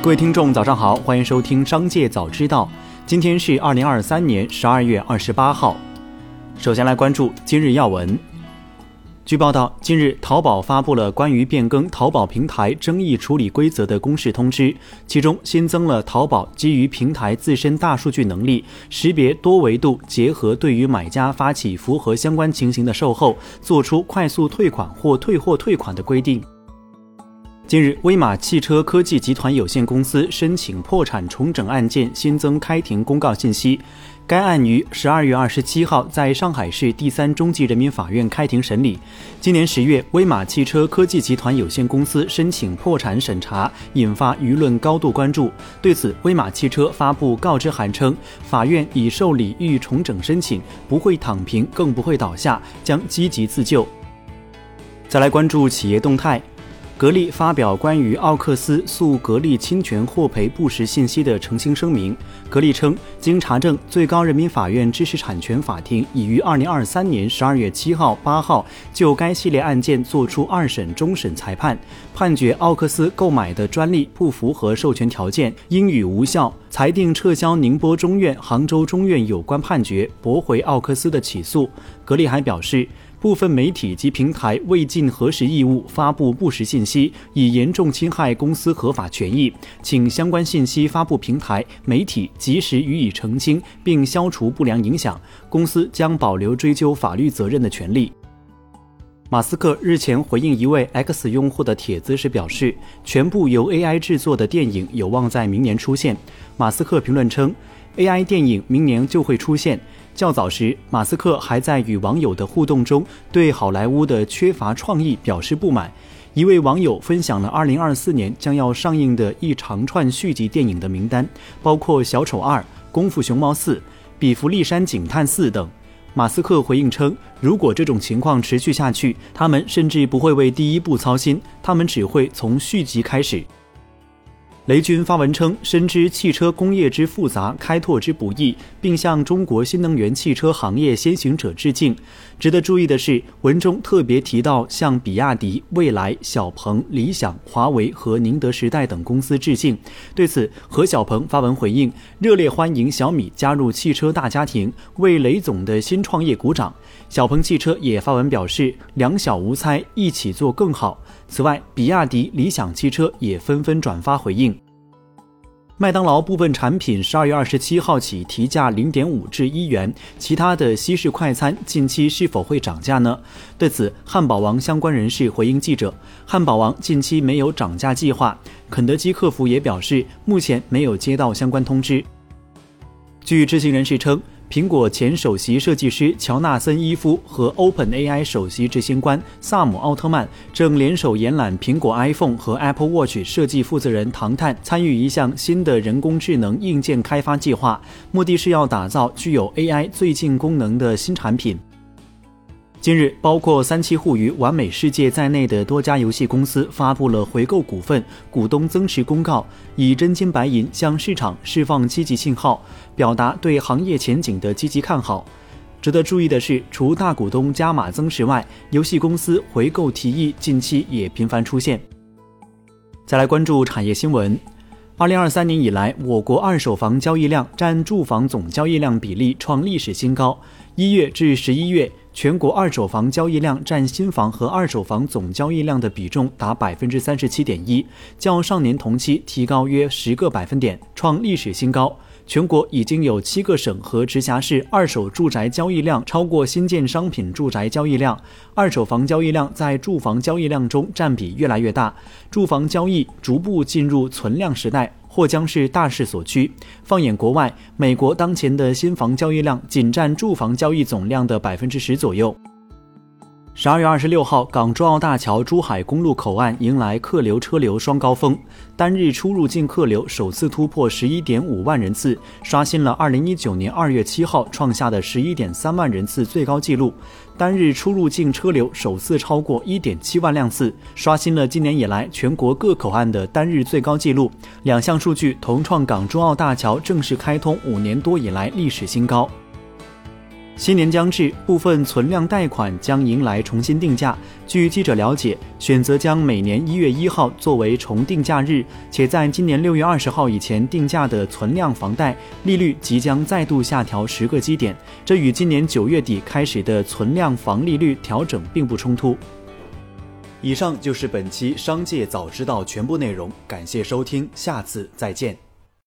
各位听众，早上好，欢迎收听《商界早知道》。今天是二零二三年十二月二十八号。首先来关注今日要闻。据报道，近日淘宝发布了关于变更淘宝平台争议处理规则的公示通知，其中新增了淘宝基于平台自身大数据能力，识别多维度，结合对于买家发起符合相关情形的售后，做出快速退款或退货退款的规定。近日，威马汽车科技集团有限公司申请破产重整案件新增开庭公告信息。该案于十二月二十七号在上海市第三中级人民法院开庭审理。今年十月，威马汽车科技集团有限公司申请破产审查，引发舆论高度关注。对此，威马汽车发布告知函称，法院已受理预重整申请，不会躺平，更不会倒下，将积极自救。再来关注企业动态。格力发表关于奥克斯诉格力侵权获赔不实信息的澄清声明。格力称，经查证，最高人民法院知识产权法庭已于二零二三年十二月七号、八号就该系列案件作出二审终审裁判，判决奥克斯购买的专利不符合授权条件，应予无效，裁定撤销宁波中院、杭州中院有关判决，驳回奥克斯的起诉。格力还表示。部分媒体及平台未尽核实义务，发布不实信息，已严重侵害公司合法权益，请相关信息发布平台、媒体及时予以澄清，并消除不良影响。公司将保留追究法律责任的权利。马斯克日前回应一位 X 用户的帖子时表示，全部由 AI 制作的电影有望在明年出现。马斯克评论称，AI 电影明年就会出现。较早时，马斯克还在与网友的互动中对好莱坞的缺乏创意表示不满。一位网友分享了2024年将要上映的一长串续集电影的名单，包括《小丑2》《功夫熊猫4》《比弗利山警探4》等。马斯克回应称，如果这种情况持续下去，他们甚至不会为第一部操心，他们只会从续集开始。雷军发文称，深知汽车工业之复杂，开拓之不易，并向中国新能源汽车行业先行者致敬。值得注意的是，文中特别提到向比亚迪、蔚来、小鹏、理想、华为和宁德时代等公司致敬。对此，何小鹏发文回应，热烈欢迎小米加入汽车大家庭，为雷总的新创业鼓掌。小鹏汽车也发文表示，两小无猜，一起做更好。此外，比亚迪、理想汽车也纷纷转发回应。麦当劳部分产品十二月二十七号起提价零点五至一元，其他的西式快餐近期是否会涨价呢？对此，汉堡王相关人士回应记者，汉堡王近期没有涨价计划。肯德基客服也表示，目前没有接到相关通知。据知情人士称。苹果前首席设计师乔纳森·伊夫和 OpenAI 首席执行官萨姆·奥特曼正联手延揽苹果 iPhone 和 Apple Watch 设计负责人唐探，参与一项新的人工智能硬件开发计划，目的是要打造具有 AI 最近功能的新产品。近日，包括三七互娱、完美世界在内的多家游戏公司发布了回购股份、股东增持公告，以真金白银向市场释放积极信号，表达对行业前景的积极看好。值得注意的是，除大股东加码增持外，游戏公司回购提议近期也频繁出现。再来关注产业新闻，二零二三年以来，我国二手房交易量占住房总交易量比例创历史新高，一月至十一月。全国二手房交易量占新房和二手房总交易量的比重达百分之三十七点一，较上年同期提高约十个百分点，创历史新高。全国已经有七个省和直辖市二手住宅交易量超过新建商品住宅交易量，二手房交易量在住房交易量中占比越来越大，住房交易逐步进入存量时代。或将是大势所趋。放眼国外，美国当前的新房交易量仅占住房交易总量的百分之十左右。十二月二十六号，港珠澳大桥珠海公路口岸迎来客流车流双高峰，单日出入境客流首次突破十一点五万人次，刷新了二零一九年二月七号创下的十一点三万人次最高纪录。单日出入境车流首次超过一点七万辆次，刷新了今年以来全国各口岸的单日最高纪录。两项数据同创港珠澳大桥正式开通五年多以来历史新高。新年将至，部分存量贷款将迎来重新定价。据记者了解，选择将每年一月一号作为重定价日，且在今年六月二十号以前定价的存量房贷利率即将再度下调十个基点，这与今年九月底开始的存量房利率调整并不冲突。以上就是本期《商界早知道》全部内容，感谢收听，下次再见。